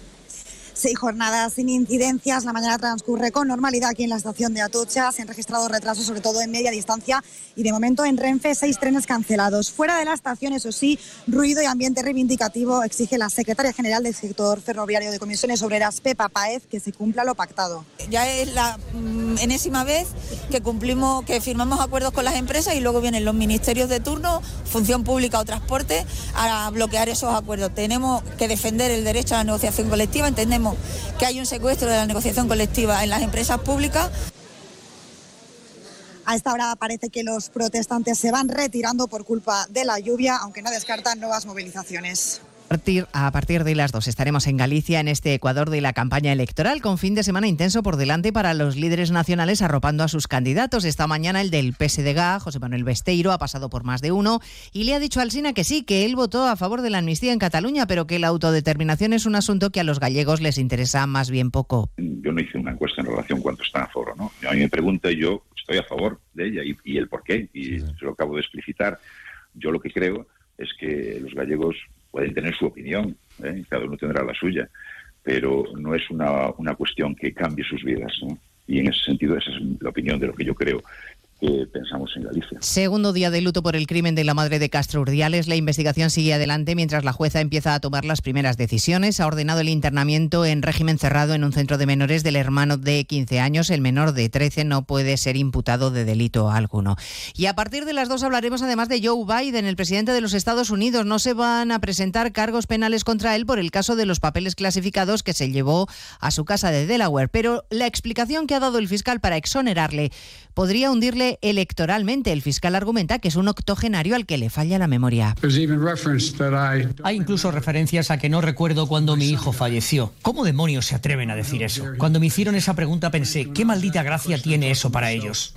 Seis jornadas sin incidencias. La mañana transcurre con normalidad aquí en la estación de Atocha. Se han registrado retrasos, sobre todo en media distancia. Y de momento en Renfe, seis trenes cancelados. Fuera de la estación, eso sí, ruido y ambiente reivindicativo exige la secretaria general del sector ferroviario de Comisiones Obreras, Pepa Paez, que se cumpla lo pactado. Ya es la mm, enésima vez que cumplimos, que firmamos acuerdos con las empresas y luego vienen los ministerios de turno, función pública o transporte, a bloquear esos acuerdos. Tenemos que defender el derecho a la negociación colectiva. Entendemos que hay un secuestro de la negociación colectiva en las empresas públicas. A esta hora parece que los protestantes se van retirando por culpa de la lluvia, aunque no descartan nuevas movilizaciones a partir de las dos estaremos en Galicia, en este Ecuador de la campaña electoral, con fin de semana intenso por delante para los líderes nacionales arropando a sus candidatos. Esta mañana el del PSDG, José Manuel Besteiro, ha pasado por más de uno y le ha dicho al SINA que sí, que él votó a favor de la amnistía en Cataluña, pero que la autodeterminación es un asunto que a los gallegos les interesa más bien poco. Yo no hice una encuesta en relación a cuánto están a favor, ¿no? A mí me pregunta yo estoy a favor de ella y, el por qué, y se lo acabo de explicitar. Yo lo que creo es que los gallegos pueden tener su opinión, ¿eh? cada uno tendrá la suya, pero no es una, una cuestión que cambie sus vidas. Y en ese sentido, esa es la opinión de lo que yo creo que pensamos en Galicia. Segundo día de luto por el crimen de la madre de Castro Urdiales. La investigación sigue adelante mientras la jueza empieza a tomar las primeras decisiones. Ha ordenado el internamiento en régimen cerrado en un centro de menores del hermano de 15 años. El menor de 13 no puede ser imputado de delito alguno. Y a partir de las dos hablaremos además de Joe Biden, el presidente de los Estados Unidos. No se van a presentar cargos penales contra él por el caso de los papeles clasificados que se llevó a su casa de Delaware. Pero la explicación que ha dado el fiscal para exonerarle podría hundirle electoralmente. El fiscal argumenta que es un octogenario al que le falla la memoria. Hay incluso referencias a que no recuerdo cuando mi hijo falleció. ¿Cómo demonios se atreven a decir eso? Cuando me hicieron esa pregunta pensé, ¿qué maldita gracia tiene eso para ellos?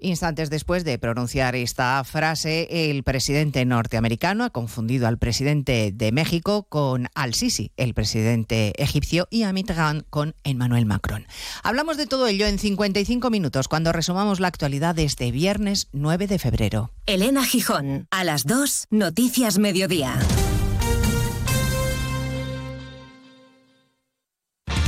Instantes después de pronunciar esta frase, el presidente norteamericano ha confundido al presidente de México con Al-Sisi, el presidente egipcio, y a Mitterrand con Emmanuel Macron. Hablamos de todo ello en 55 minutos cuando resumamos la actualidad de este viernes 9 de febrero. Elena Gijón, a las 2, Noticias Mediodía.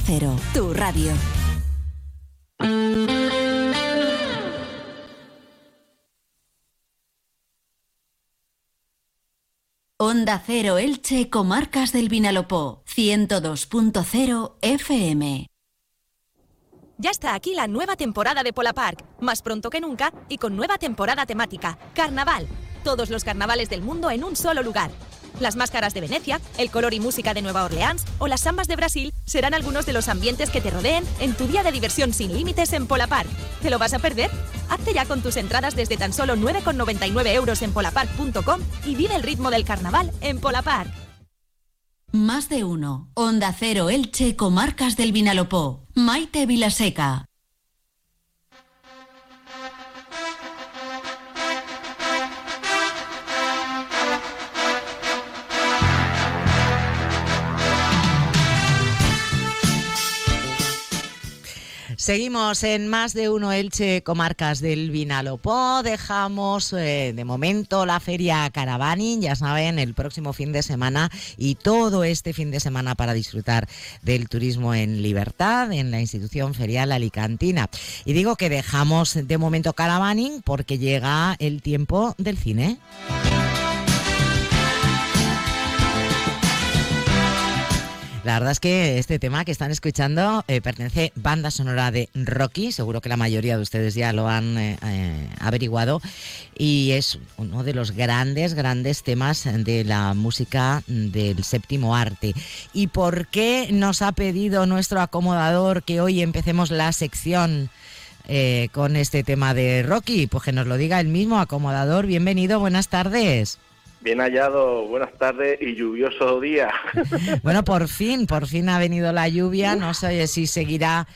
Cero, tu radio. Onda Cero Elche, Comarcas del Vinalopó, 102.0 FM. Ya está aquí la nueva temporada de Pola Park, más pronto que nunca y con nueva temporada temática, Carnaval. Todos los carnavales del mundo en un solo lugar. Las máscaras de Venecia, el color y música de Nueva Orleans o las sambas de Brasil serán algunos de los ambientes que te rodeen en tu día de diversión sin límites en Pola Park. ¿Te lo vas a perder? Hazte ya con tus entradas desde tan solo 9,99 euros en polapark.com y vive el ritmo del carnaval en Pola Park. Más de uno. Onda Cero Elche, Comarcas del Vinalopó. Maite Vilaseca. Seguimos en más de uno Elche, comarcas del Vinalopó. Dejamos eh, de momento la feria Caravaning, ya saben, el próximo fin de semana y todo este fin de semana para disfrutar del turismo en libertad en la institución ferial alicantina. Y digo que dejamos de momento Caravaning porque llega el tiempo del cine. La verdad es que este tema que están escuchando eh, pertenece banda sonora de Rocky, seguro que la mayoría de ustedes ya lo han eh, eh, averiguado, y es uno de los grandes, grandes temas de la música del séptimo arte. ¿Y por qué nos ha pedido nuestro acomodador que hoy empecemos la sección? con este tema de Rocky, pues que nos lo diga el mismo acomodador. Bienvenido, buenas tardes. Bien hallado, buenas tardes y lluvioso día. Bueno, por fin, por fin ha venido la lluvia. No sé si seguirá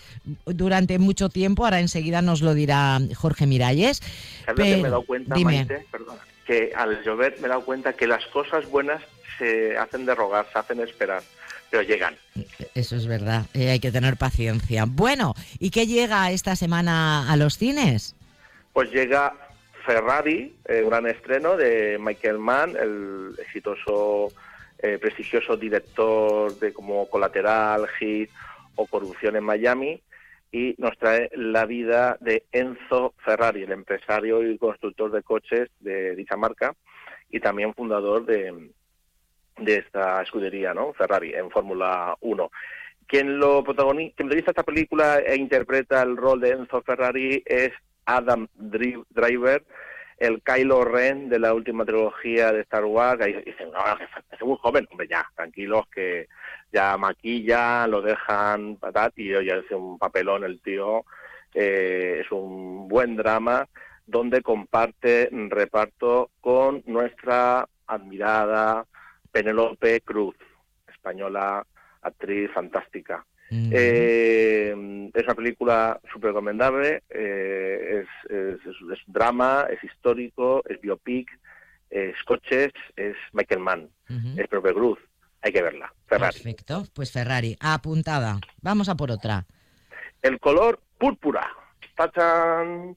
durante mucho tiempo. Ahora enseguida nos lo dirá Jorge Miralles. ¿Sabes que me he dado cuenta, Maite? Perdona, que al llover me he dado cuenta que las cosas buenas se hacen de rogar, se hacen esperar, pero llegan. Eso es verdad, eh, hay que tener paciencia. Bueno, ¿y qué llega esta semana a los cines? Pues llega Ferrari, eh, gran estreno de Michael Mann, el exitoso, eh, prestigioso director de como Colateral, Hit o Corrupción en Miami, y nos trae la vida de Enzo Ferrari, el empresario y constructor de coches de dicha marca y también fundador de, de esta escudería, ¿no? Ferrari, en Fórmula 1. Quien lo protagoniza, quien realiza esta película e interpreta el rol de Enzo Ferrari es Adam Driver, el Kylo Ren de la última trilogía de Star Wars, y dicen, no, es muy joven, hombre, ya, tranquilos, que ya maquilla, lo dejan patat, y ya hace un papelón el tío, eh, es un buen drama, donde comparte reparto con nuestra admirada Penelope Cruz, española, actriz fantástica. Eh, es una película súper recomendable, eh, es, es, es, drama, es histórico, es biopic, es coches, es Michael Mann, es Pepe Cruz. Hay que verla. Ferrari. Perfecto, pues Ferrari, apuntada. Vamos a por otra. El color púrpura. ¡Tachan!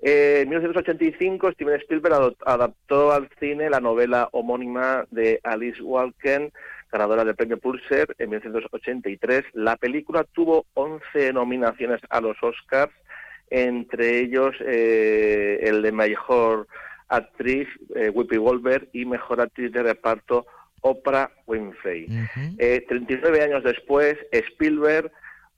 Eh, en 1985, Steven Spielberg adaptó al cine la novela homónima de Alice Walken ganadora del premio Pulitzer en 1983. La película tuvo 11 nominaciones a los Oscars, entre ellos eh, el de mejor actriz, eh, Whoopi Goldberg, y mejor actriz de reparto, Oprah Winfrey. 39 eh, años después, Spielberg,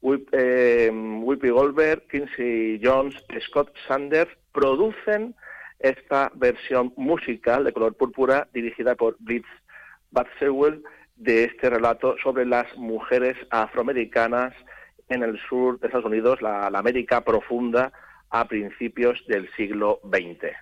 Whoopi Goldberg, Quincy Jones, Scott Sanders producen esta versión musical de color púrpura dirigida por Blitz Sewell de este relato sobre las mujeres afroamericanas en el sur de Estados Unidos, la, la América profunda, a principios del siglo XX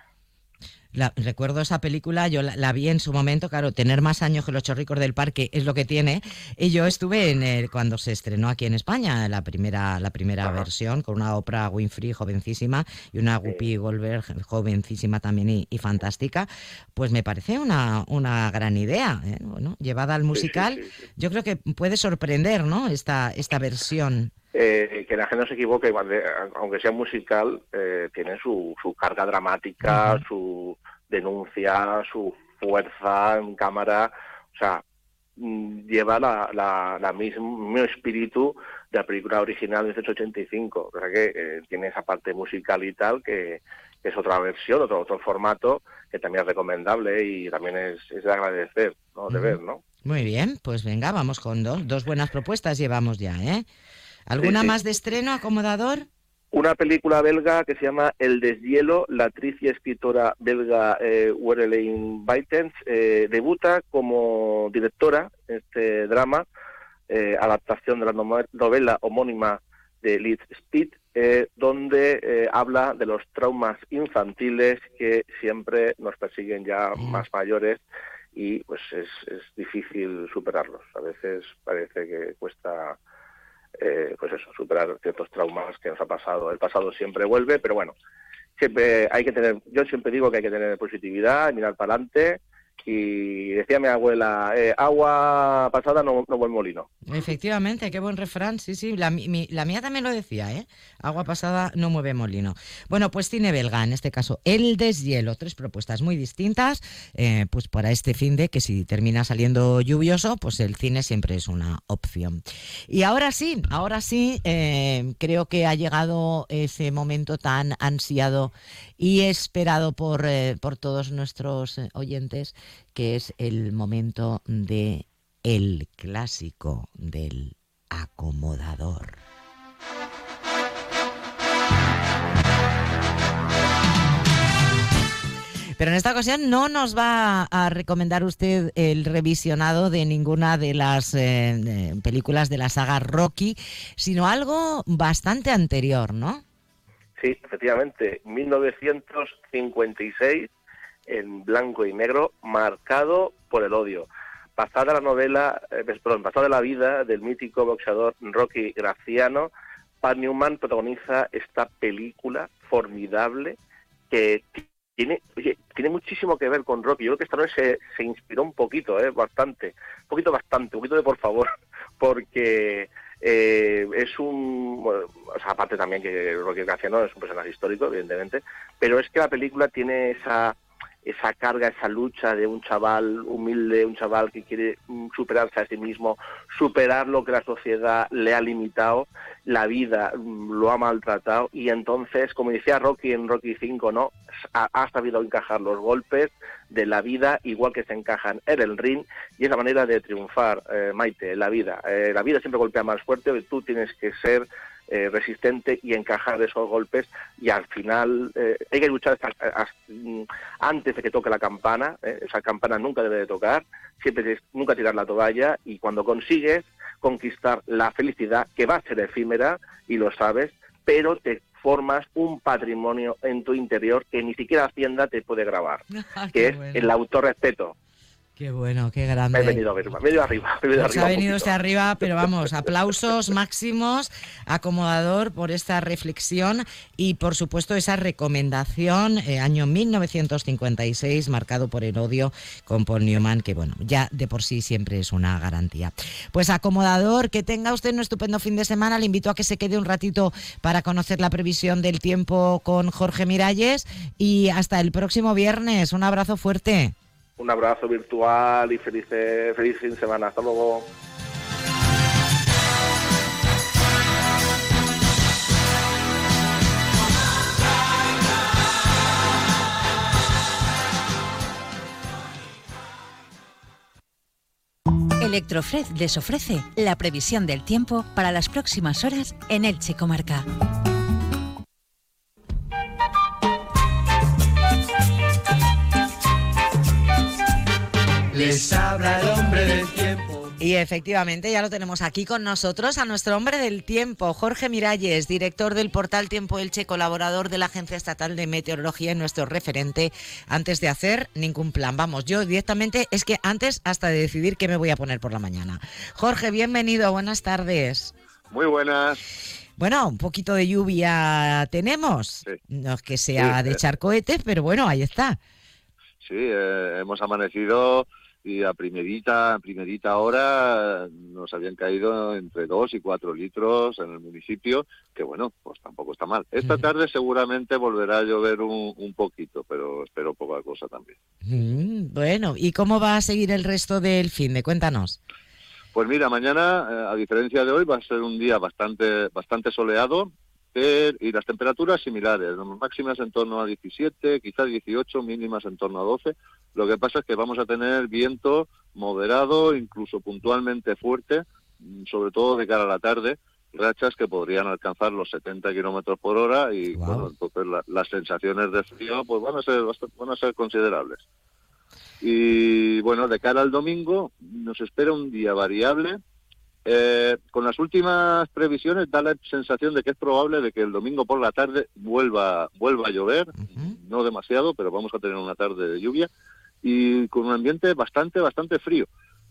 recuerdo esa película, yo la, vi en su momento, claro, tener más años que los chorricos del parque es lo que tiene. Y yo estuve en el, cuando se estrenó aquí en España, la primera, la primera versión, con una Oprah Winfrey jovencísima y una Whoopi Goldberg jovencísima también y, fantástica. Pues me parece una, una gran idea, ¿eh? llevada al musical. yo creo que puede sorprender, ¿no? Esta, esta versión. Eh, que la gente no se equivoque, aunque sea musical, eh, tiene su, su carga dramática, su denuncia, su fuerza en cámara, o sea, mm, lleva la, la, mismo, espíritu de la película original de 1985, o sea que eh, tiene esa parte musical y tal que, es otra versión, otro, otro formato que también es recomendable y también es, de agradecer, ¿no? de ver, ¿no? Muy bien, pues venga, vamos con dos, dos buenas propuestas llevamos ya, ¿eh? ¿Alguna más de estreno, acomodador? Una película belga que se llama El deshielo, la actriz y escritora belga eh, Werelin eh, debuta como directora en este drama, eh, adaptación de la novela homónima de Liz Speed, eh, donde habla de los traumas infantiles que siempre nos persiguen ya más mayores y pues es, es difícil superarlos. A veces parece que cuesta eh, pues eso, superar ciertos traumas que nos ha pasado. El pasado siempre vuelve, pero bueno, siempre hay que tener, yo siempre digo que hay que tener positividad, mirar para adelante y decía mi abuela, eh, agua pasada no, no buen molino. Efectivamente, qué buen refrán, sí, sí, la, mía también lo decía, ¿eh? Agua pasada no mueve molino. Bueno, pues cine belga, en este caso, El deshielo, tres propuestas muy distintas, eh, pues para este fin de que si termina saliendo lluvioso, pues el cine siempre es una opción. Y ahora sí, ahora sí, eh, creo que ha llegado ese momento tan ansiado y esperado por, por todos nuestros oyentes que es el momento de el clásico del acomodador. Pero en esta ocasión no nos va a recomendar usted el revisionado de ninguna de las eh, películas de la saga Rocky, sino algo bastante anterior, ¿no? Sí, efectivamente, 1956 en blanco y negro, marcado por el odio. Pasada la novela, eh, pues, perdón, pasada la vida del mítico boxeador Rocky Graciano, Pat Newman protagoniza esta película formidable que tiene, muchísimo que ver con Rocky. Yo creo que esta noche se, se inspiró un poquito, eh, bastante, un poquito bastante, un poquito de por favor, porque eh, es un, o sea, aparte también que Rocky Graciano es un personaje histórico, evidentemente, pero es que la película tiene esa esa carga, esa lucha de un chaval humilde, un chaval que quiere mm, superarse a sí mismo, superar lo que la sociedad le ha limitado, la vida mm, lo ha maltratado y entonces, como decía Rocky en Rocky 5, ¿no? Ha, sabido encajar los golpes de la vida igual que se encajan en el ring y es la manera de triunfar, eh, Maite, la vida. Eh, la vida siempre golpea más fuerte, tú tienes que ser eh, resistente y encajar esos golpes y al final eh, hay que luchar mm, antes de que toque la campana, eh, esa campana nunca debe de tocar, siempre nunca tirar la toalla y cuando consigues conquistar la felicidad que va a ser efímera y lo sabes, pero te formas un patrimonio en tu interior que ni siquiera Hacienda te puede grabar, ah, que es el autorrespeto. Qué bueno, qué grande. Me he venido, arriba. Me he venido ha venido usted arriba, pero vamos, aplausos máximos, acomodador por esta reflexión y por supuesto esa recomendación, eh, año 1956, marcado por el odio con Paul Newman, que bueno, ya de por sí siempre es una garantía. Pues acomodador, que tenga usted un estupendo fin de semana, le invito a que se quede un ratito para conocer la previsión del tiempo con Jorge Miralles y hasta el próximo viernes. Un abrazo fuerte un abrazo virtual y felices, feliz fin de semana. Hasta luego. Electrofred les ofrece la previsión del tiempo para las próximas horas en Elche Comarca. Les habla el hombre del tiempo. Y efectivamente ya lo tenemos aquí con nosotros a nuestro hombre del tiempo, Jorge Miralles, director del portal Tiempo Elche, colaborador de la Agencia Estatal de Meteorología y nuestro referente antes de hacer ningún plan. Vamos, yo directamente es que antes hasta de decidir qué me voy a poner por la mañana. Jorge, bienvenido, buenas tardes. Muy buenas. Bueno, un poquito de lluvia tenemos. No es que sea de eh. echar cohetes, pero bueno, ahí está. Sí, eh, hemos amanecido y a primerita, a primerita hora nos habían caído entre 2 y 4 litros en el municipio, que bueno, pues tampoco está mal. Esta tarde seguramente volverá a llover un, un poquito, pero espero poca cosa también. Mm, bueno, ¿y cómo va a seguir el resto del fin de? Cuéntanos. Pues mira, mañana, eh, a diferencia de hoy, va a ser un día bastante, bastante soleado y las temperaturas similares, máximas en torno a 17, quizás 18, mínimas en torno a 12. Lo que pasa es que vamos a tener viento moderado, incluso puntualmente fuerte, mm, sobre todo de cara a la tarde, rachas que podrían alcanzar los 70 kilómetros por hora y bueno, entonces la- las sensaciones de frío pues van a ser van a ser considerables. Y bueno, de cara al domingo nos espera un día variable. Eh, con las últimas previsiones da la sensación de que es probable de que el domingo por la tarde vuelva vuelva a llover, no demasiado, pero vamos a tener una tarde de lluvia y con un ambiente bastante bastante frío.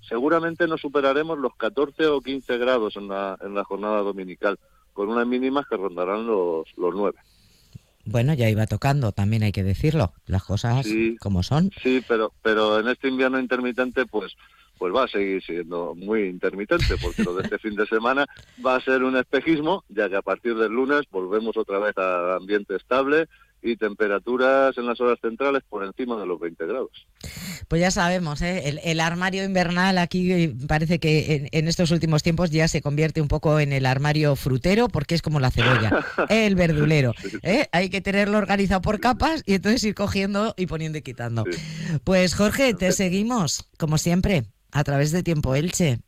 Seguramente no superaremos los 14 o 15 grados en la, en la jornada dominical, con unas mínimas que rondarán los, los 9. Bueno, ya iba tocando, también hay que decirlo, las cosas Sí. como son. Sí, pero pero en este invierno intermitente pues pues va a seguir siendo muy intermitente porque lo de este fin de semana va a ser un espejismo, ya que a partir del lunes volvemos otra vez a ambiente estable y temperaturas en las horas centrales por encima de los 20 grados. Pues ya sabemos, ¿eh? el, el armario invernal aquí eh, parece que en, en estos últimos tiempos ya se convierte un poco en el armario frutero porque es como la cebolla, el verdulero. ¿eh? Hay que tenerlo organizado por capas y entonces ir cogiendo y poniendo y quitando. Pues Jorge, te seguimos, como siempre, a través de Tiempo Elche.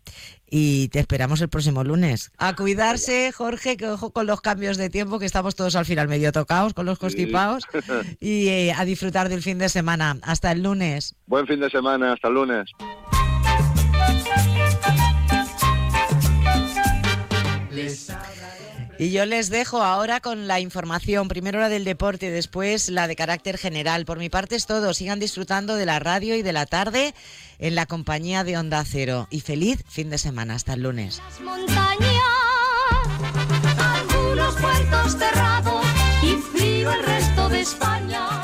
Y te esperamos el próximo lunes. A cuidarse, Jorge, que ojo con los cambios de tiempo, que estamos todos al final medio tocados con los constipados. Y eh, a disfrutar del fin de semana. Hasta el lunes. Buen fin de semana, hasta el lunes. Y yo les dejo ahora con la información, primero la del deporte, después la de carácter general. Por mi parte es todo. Sigan disfrutando de la radio y de la tarde en la compañía de Onda Cero. Y feliz fin de semana. Hasta el lunes. algunos puertos cerrados y frío el resto de España.